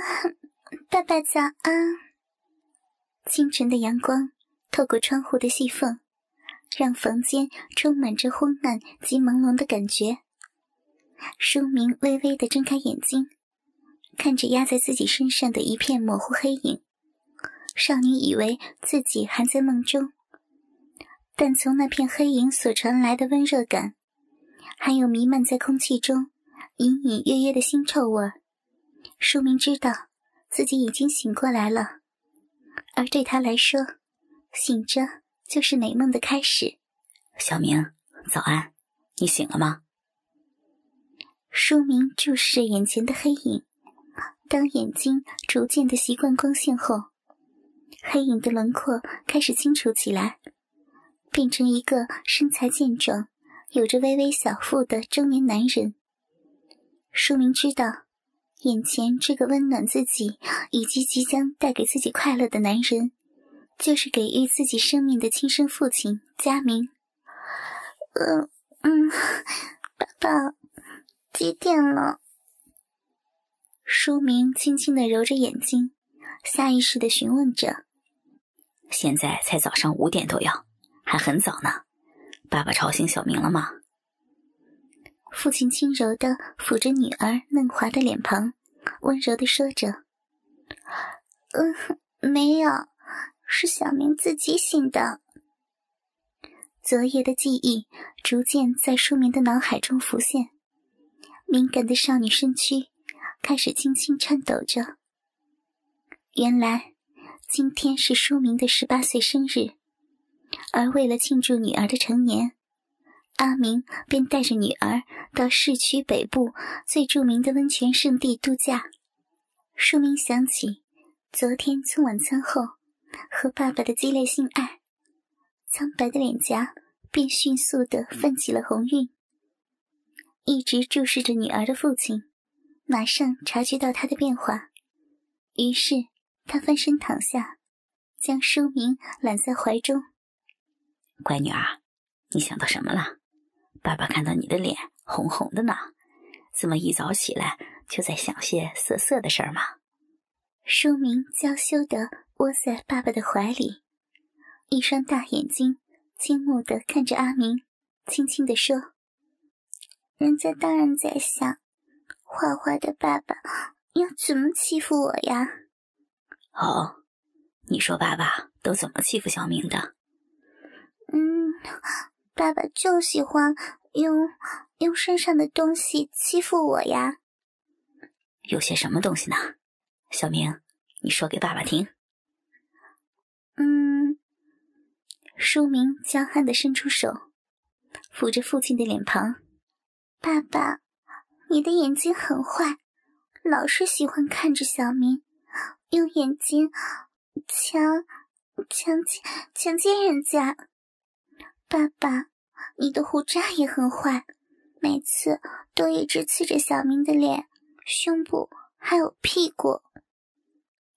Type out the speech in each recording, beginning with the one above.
爸爸早安。清晨的阳光透过窗户的细缝，让房间充满着昏暗及朦胧的感觉。书明微微的睁开眼睛，看着压在自己身上的一片模糊黑影，少女以为自己还在梦中。但从那片黑影所传来的温热感，还有弥漫在空气中隐隐约约的腥臭味，书明知道自己已经醒过来了。而对他来说，醒着就是美梦的开始。小明，早安，你醒了吗？书明注视着眼前的黑影，当眼睛逐渐的习惯光线后，黑影的轮廓开始清楚起来，变成一个身材健壮、有着微微小腹的中年男人。书明知道，眼前这个温暖自己以及即将带给自己快乐的男人，就是给予自己生命的亲生父亲佳明。嗯嗯，爸爸。几点了？书明轻轻的揉着眼睛，下意识的询问着：“现在才早上五点多呀，还很早呢。爸爸吵醒小明了吗？”父亲轻柔的抚着女儿嫩滑的脸庞，温柔的说着：“嗯，没有，是小明自己醒的。”昨夜的记忆逐渐在舒明的脑海中浮现。敏感的少女身躯开始轻轻颤抖着。原来今天是舒明的十八岁生日，而为了庆祝女儿的成年，阿明便带着女儿到市区北部最著名的温泉圣地度假。书明想起昨天从晚餐后和爸爸的激烈性爱，苍白的脸颊便迅速的泛起了红晕。一直注视着女儿的父亲，马上察觉到她的变化，于是他翻身躺下，将书明揽在怀中。乖女儿，你想到什么了？爸爸看到你的脸红红的呢，怎么一早起来就在想些色色的事儿吗？书明娇羞的窝在爸爸的怀里，一双大眼睛惊目的看着阿明，轻轻的说。人家当然在想，花花的爸爸要怎么欺负我呀？哦，你说爸爸都怎么欺负小明的？嗯，爸爸就喜欢用用身上的东西欺负我呀。有些什么东西呢？小明，你说给爸爸听。嗯，书明娇憨的伸出手，抚着父亲的脸庞。爸爸，你的眼睛很坏，老是喜欢看着小明，用眼睛强强奸强奸人家。爸爸，你的胡渣也很坏，每次都一直刺着小明的脸、胸部还有屁股。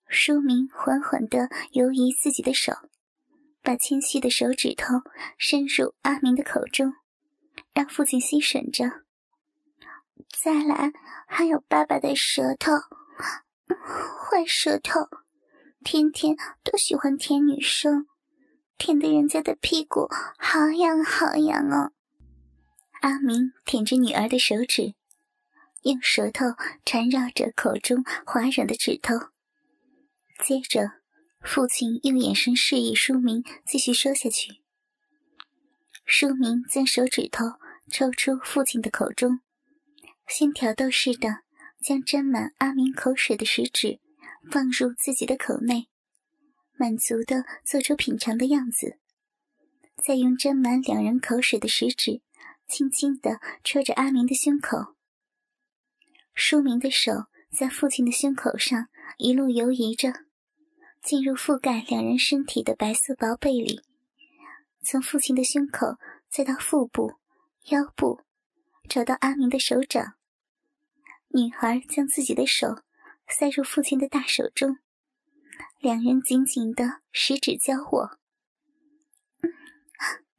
书明缓缓地游移自己的手，把纤细的手指头伸入阿明的口中，让父亲吸吮着。再来，还有爸爸的舌头，坏舌头，天天都喜欢舔女生，舔得人家的屁股好痒好痒哦。阿明舔着女儿的手指，用舌头缠绕着口中滑软的指头。接着，父亲用眼神示意书明继续说下去。书明将手指头抽出父亲的口中。先挑逗似的将沾满阿明口水的食指放入自己的口内，满足的做出品尝的样子，再用沾满两人口水的食指轻轻的戳着阿明的胸口。舒明的手在父亲的胸口上一路游移着，进入覆盖两人身体的白色薄被里，从父亲的胸口再到腹部、腰部。找到阿明的手掌，女孩将自己的手塞入父亲的大手中，两人紧紧的十指交握。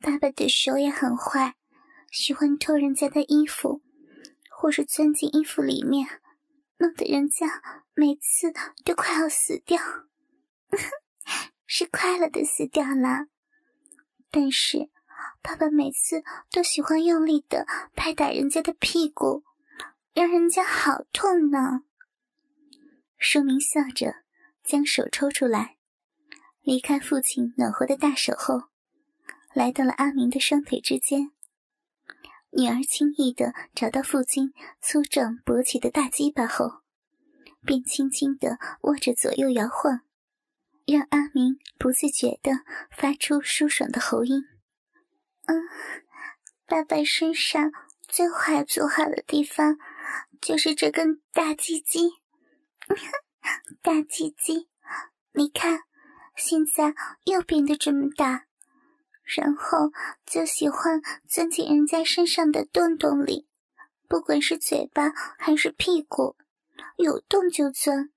爸爸的手也很坏，喜欢偷人家的衣服，或是钻进衣服里面，弄得人家每次都快要死掉。是快乐的死掉了，但是爸爸每次都喜欢用力的拍打人家的屁股，让人家好痛呢。书明笑着将手抽出来，离开父亲暖和的大手后，来到了阿明的双腿之间。女儿轻易的找到父亲粗壮勃起的大鸡巴后，便轻轻的握着左右摇晃。让阿明不自觉的发出舒爽的喉音。嗯，爸爸身上最坏最好的地方就是这根大鸡鸡。大鸡鸡，你看，现在又变得这么大，然后就喜欢钻进人家身上的洞洞里，不管是嘴巴还是屁股，有洞就钻。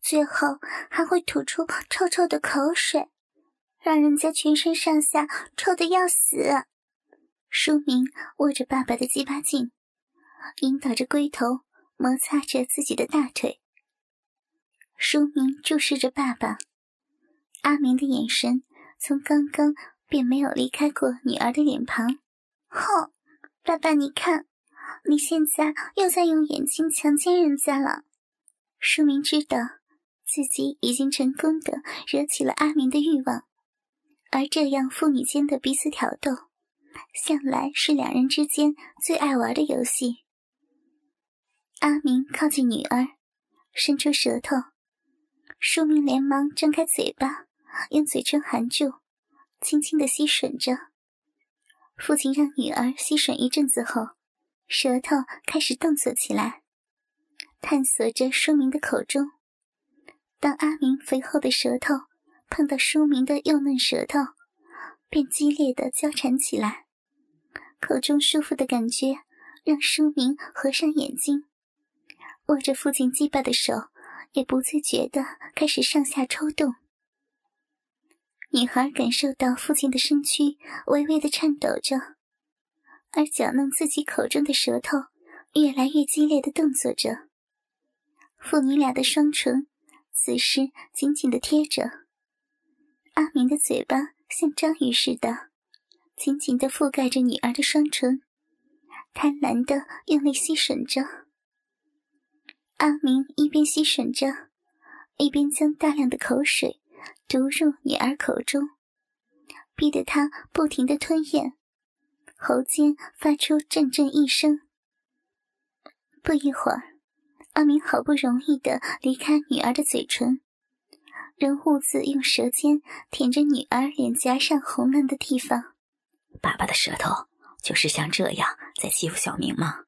最后还会吐出臭臭的口水，让人家全身上下臭的要死。书明握着爸爸的鸡巴劲，引导着龟头摩擦着自己的大腿。书明注视着爸爸，阿明的眼神从刚刚便没有离开过女儿的脸庞。哼，爸爸，你看，你现在又在用眼睛强奸人家了。书明知道。自己已经成功的惹起了阿明的欲望，而这样父女间的彼此挑逗，向来是两人之间最爱玩的游戏。阿明靠近女儿，伸出舌头，书明连忙张开嘴巴，用嘴唇含住，轻轻的吸吮着。父亲让女儿吸吮一阵子后，舌头开始动作起来，探索着书明的口中。当阿明肥厚的舌头碰到书明的幼嫩舌头，便激烈的交缠起来。口中舒服的感觉让书明合上眼睛，握着父亲鸡巴的手也不自觉的开始上下抽动。女孩感受到父亲的身躯微微的颤抖着，而搅弄自己口中的舌头越来越激烈的动作着。父女俩的双唇。此时紧紧的贴着，阿明的嘴巴像章鱼似的，紧紧的覆盖着女儿的双唇，贪婪的用力吸吮着。阿明一边吸吮着，一边将大量的口水毒入女儿口中，逼得她不停的吞咽，喉间发出阵阵异声。不一会儿。阿明好不容易的离开女儿的嘴唇，仍兀自用舌尖舔着女儿脸颊上红嫩的地方。爸爸的舌头就是像这样在欺负小明吗？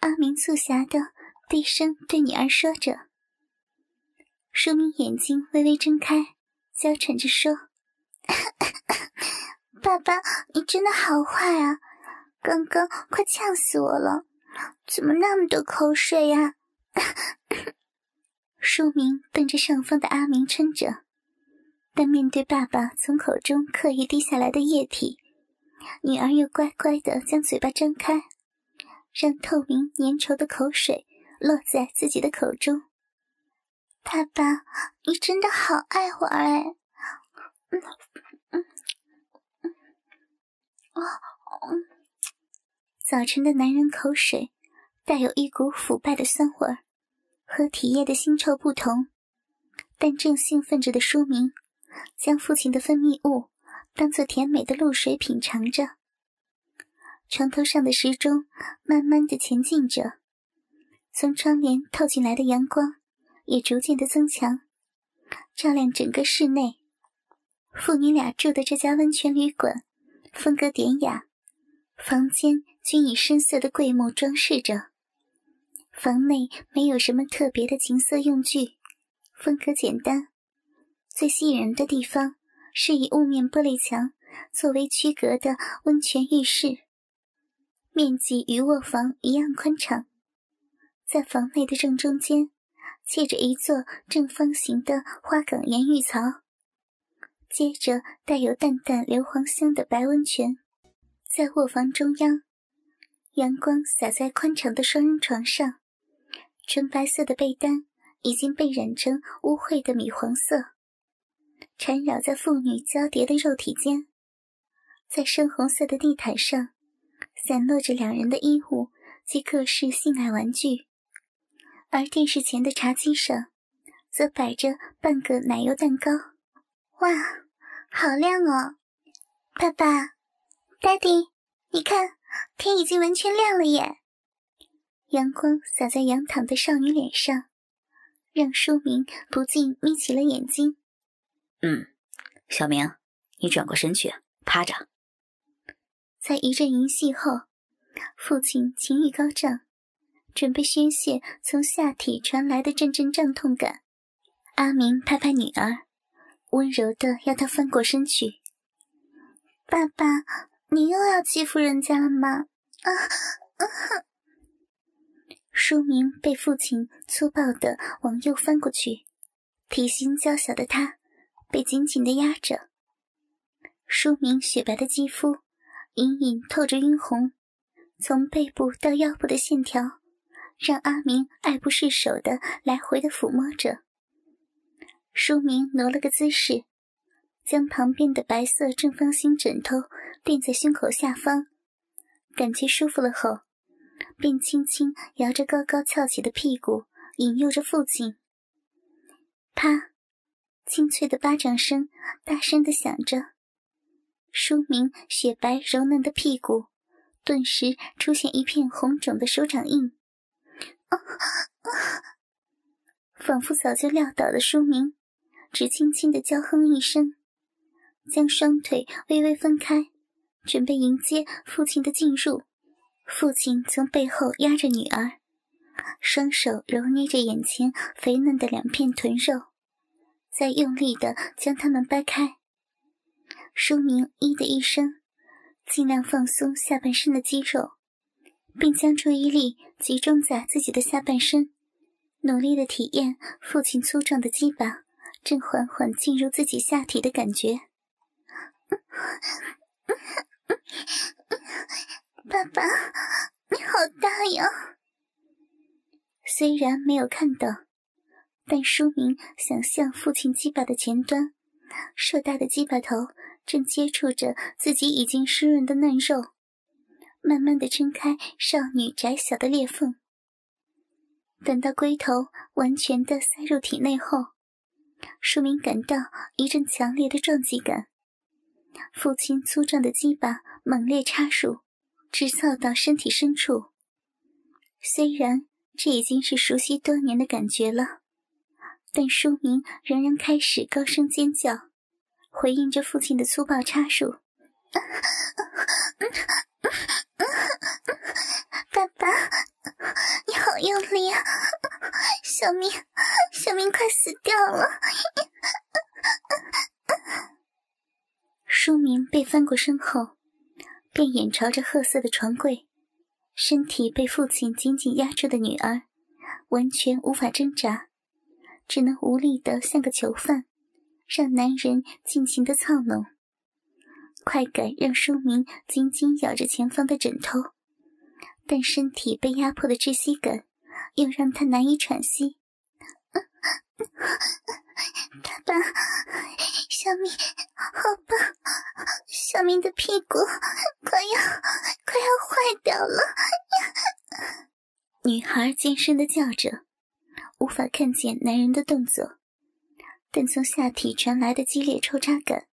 阿明促狭的低声对女儿说着。淑明眼睛微微睁开，娇喘着说：“爸爸，你真的好坏啊！刚刚快呛死我了。”怎么那么多口水呀？书明瞪着上方的阿明撑着，但面对爸爸从口中刻意滴下来的液体，女儿又乖乖的将嘴巴张开，让透明粘稠的口水落在自己的口中。爸爸，你真的好爱我哎！嗯嗯嗯，啊。早晨的男人口水，带有一股腐败的酸味儿，和体液的腥臭不同。但正兴奋着的书明，将父亲的分泌物当做甜美的露水品尝着。床头上的时钟慢慢的前进着，从窗帘透进来的阳光也逐渐的增强，照亮整个室内。父女俩住的这家温泉旅馆，风格典雅，房间。均以深色的桂木装饰着，房内没有什么特别的情色用具，风格简单。最吸引人的地方是以雾面玻璃墙作为区隔的温泉浴室，面积与卧房一样宽敞。在房内的正中间，砌着一座正方形的花岗岩浴槽，接着带有淡淡硫磺香的白温泉，在卧房中央。阳光洒在宽敞的双人床上，纯白色的被单已经被染成污秽的米黄色，缠绕在妇女交叠的肉体间。在深红色的地毯上，散落着两人的衣物及各式性爱玩具，而电视前的茶几上，则摆着半个奶油蛋糕。哇，好亮哦！爸爸，Daddy，你看，天已经完全亮了耶！阳光洒在仰躺的少女脸上，让书明不禁眯起了眼睛。嗯，小明，你转过身去，趴着。在一阵淫戏后，父亲情欲高涨，准备宣泄从下体传来的阵阵胀痛感。阿明拍拍女儿，温柔的要她翻过身去。爸爸，你又要欺负人家了吗？啊啊！书明被父亲粗暴的往右翻过去，体型娇小的他被紧紧的压着。书明雪白的肌肤。隐隐透着晕红，从背部到腰部的线条，让阿明爱不释手的来回的抚摸着。书明挪了个姿势，将旁边的白色正方形枕头垫在胸口下方，感觉舒服了后，便轻轻摇着高高翘起的屁股，引诱着父亲。啪，清脆的巴掌声大声的响着。书明雪白柔嫩的屁股，顿时出现一片红肿的手掌印。仿佛早就料到了书明，只轻轻的娇哼一声，将双腿微微分开，准备迎接父亲的进入。父亲从背后压着女儿，双手揉捏着眼前肥嫩的两片臀肉，再用力的将它们掰开。书明“咦”的一声，尽量放松下半身的肌肉，并将注意力集中在自己的下半身，努力的体验父亲粗壮的鸡巴正缓缓进入自己下体的感觉。爸爸，你好大呀！虽然没有看到，但书明想象父亲鸡巴的前端，硕大的鸡巴头。正接触着自己已经湿润的嫩肉，慢慢的撑开少女窄小的裂缝。等到龟头完全的塞入体内后，书明感到一阵强烈的撞击感。父亲粗壮的鸡巴猛烈插入，直操到身体深处。虽然这已经是熟悉多年的感觉了，但书明仍然开始高声尖叫。回应着父亲的粗暴插入，爸爸，你好用力啊！小明，小明快死掉了！书明被翻过身后，便眼朝着褐色的床柜，身体被父亲紧紧压住的女儿，完全无法挣扎，只能无力的像个囚犯。让男人尽情的操弄，快感让书明紧紧咬着前方的枕头，但身体被压迫的窒息感又让他难以喘息。爸爸，小明好棒！小明的屁股快要快要坏掉了！女孩尖声的叫着，无法看见男人的动作。但从下体传来的激烈抽插感，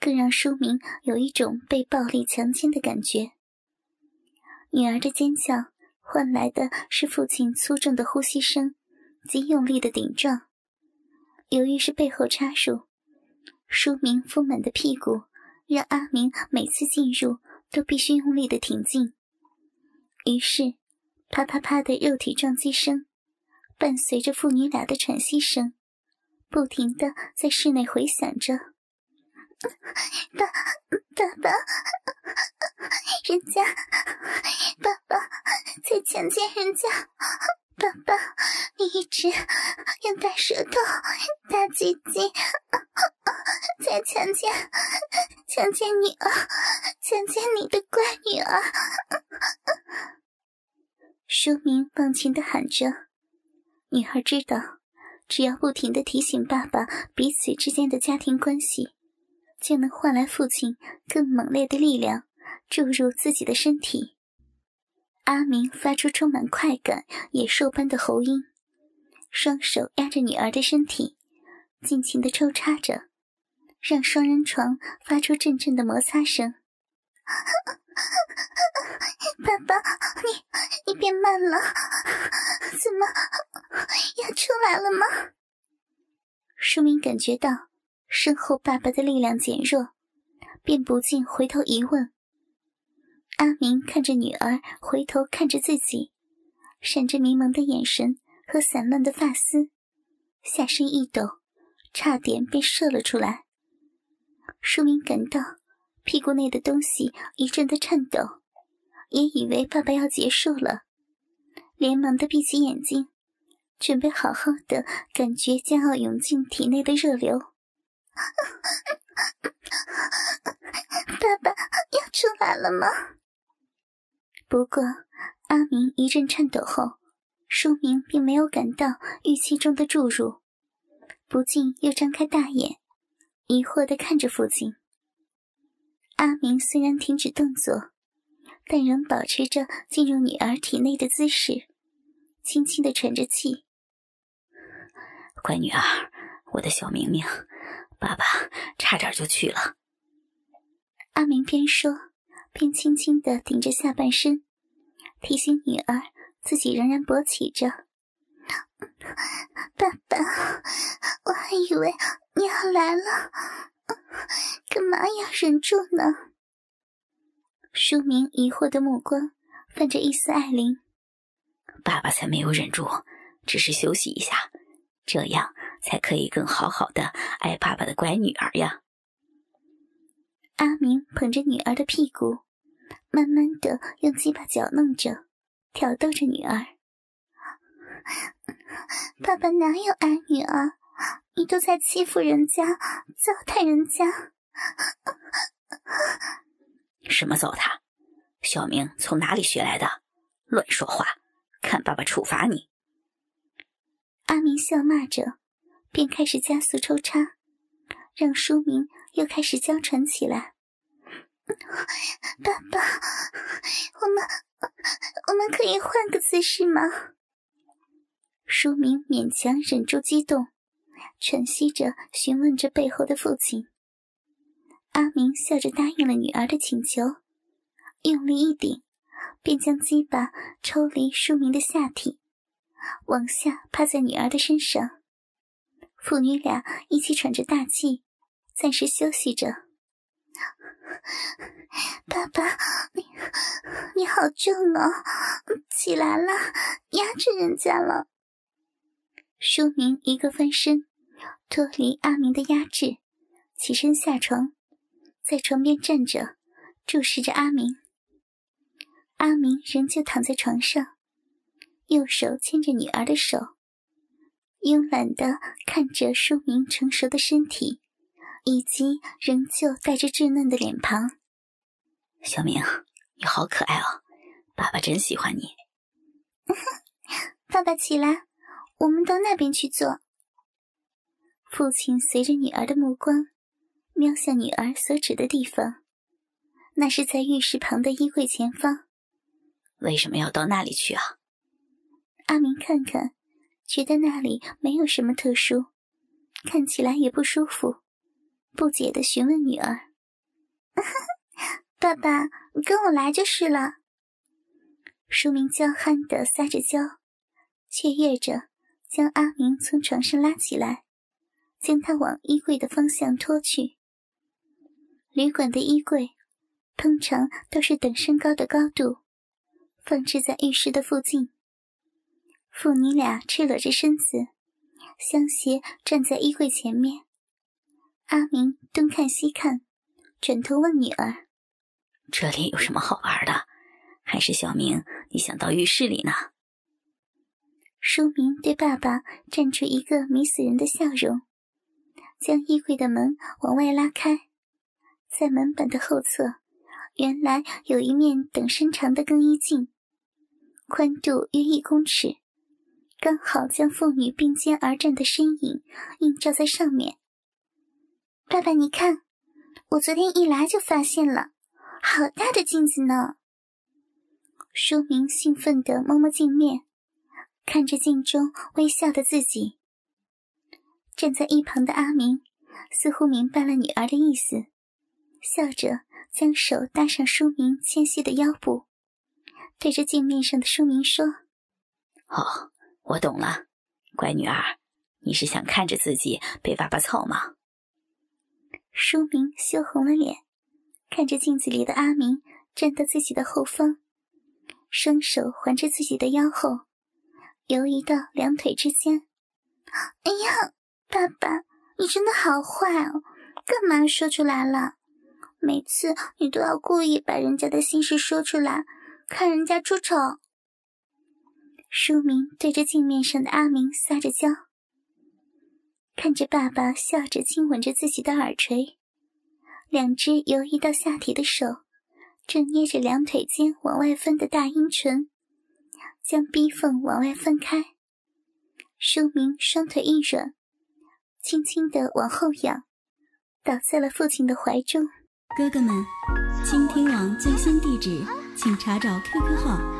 更让书明有一种被暴力强奸的感觉。女儿的尖叫换来的是父亲粗重的呼吸声及用力的顶撞。由于是背后插入，书明丰满的屁股让阿明每次进入都必须用力的挺进，于是啪啪啪的肉体撞击声，伴随着父女俩的喘息声。不停的在室内回响着，爸，爸爸，人家，爸爸在强奸人家，爸爸，你一直用大舌头、大鸡鸡在强奸，强奸女儿，强奸你的乖女儿。书明忘情的喊着，女孩知道，只要不停的提醒爸爸彼此之间的家庭关系，就能换来父亲更猛烈的力量注入自己的身体。阿明发出充满快感、野兽般的喉音，双手压着女儿的身体，尽情的抽插着，让双人床发出阵阵的摩擦声。爸爸，你你变慢了，怎么要出来了吗？舒明感觉到身后爸爸的力量减弱，便不禁回头一问。阿明看着女儿，回头看着自己，闪着迷茫的眼神和散乱的发丝，下身一抖，差点被射了出来。舒明感到屁股内的东西一阵的颤抖，也以为爸爸要结束了，连忙的闭起眼睛，准备好好的感觉将要涌进体内的热流。爸爸要出来了吗？不过，阿明一阵颤抖后，舒明并没有感到预期中的注入，不禁又张开大眼，疑惑地看着父亲。阿明虽然停止动作，但仍保持着进入女儿体内的姿势，轻轻地喘着气。乖女儿，我的小明明，爸爸差点就去了。阿明边说。边轻轻的顶着下半身，提醒女儿自己仍然勃起着。爸爸，我还以为你要来了，干嘛要忍住呢？书明疑惑的目光泛着一丝爱怜。爸爸才没有忍住，只是休息一下，这样才可以更好好的爱爸爸的乖女儿呀。阿明捧着女儿的屁股，慢慢的用鸡巴搅弄着，挑逗着女儿。爸爸哪有爱女儿？你都在欺负人家，糟蹋人家。什么糟蹋？小明从哪里学来的？乱说话！看爸爸处罚你！阿明笑骂着，便开始加速抽插，让书明。又开始娇喘起来。爸爸，我们我们可以换个姿势吗？书明勉强忍住激动，喘息着询问着背后的父亲。阿明笑着答应了女儿的请求，用力一顶，便将鸡巴抽离书明的下体，往下趴在女儿的身上。父女俩一起喘着大气。暂时休息着，爸爸，你你好重哦，起来了，压着人家了。书明一个翻身，脱离阿明的压制，起身下床，在床边站着，注视着阿明。阿明仍旧躺在床上，右手牵着女儿的手，慵懒的看着书明成熟的身体。以及仍旧带着稚嫩的脸庞，小明，你好可爱哦，爸爸真喜欢你。爸爸起来，我们到那边去坐。父亲随着女儿的目光，瞄向女儿所指的地方，那是在浴室旁的衣柜前方。为什么要到那里去啊？阿明看看，觉得那里没有什么特殊，看起来也不舒服。不解的询问女儿：“爸爸，你跟我来就是了。”书明娇憨的撒着娇，雀跃着将阿明从床上拉起来，将他往衣柜的方向拖去。旅馆的衣柜通常都是等身高的高度，放置在浴室的附近。父女俩赤裸着身子，相携站在衣柜前面。阿明东看西看，转头问女儿：“这里有什么好玩的？还是小明你想到浴室里呢？”书明对爸爸绽出一个迷死人的笑容，将衣柜的门往外拉开，在门板的后侧，原来有一面等身长的更衣镜，宽度约一公尺，刚好将父女并肩而站的身影映照在上面。爸爸，你看，我昨天一来就发现了，好大的镜子呢！书明兴奋地摸摸镜面，看着镜中微笑的自己。站在一旁的阿明似乎明白了女儿的意思，笑着将手搭上书明纤细的腰部，对着镜面上的书明说：“哦。”我懂了，乖女儿，你是想看着自己被爸爸操吗？书明羞红了脸，看着镜子里的阿明站到自己的后方，双手环着自己的腰后，游移到两腿之间。哎呀，爸爸，你真的好坏哦！干嘛说出来了？每次你都要故意把人家的心事说出来，看人家出丑。书明对着镜面上的阿明撒着娇，看着爸爸笑着亲吻着自己的耳垂，两只游移到下体的手正捏着两腿间往外分的大阴唇，将逼缝往外分开。书明双腿一软，轻轻的往后仰，倒在了父亲的怀中。哥哥们，倾听网最新地址，请查找 QQ 号。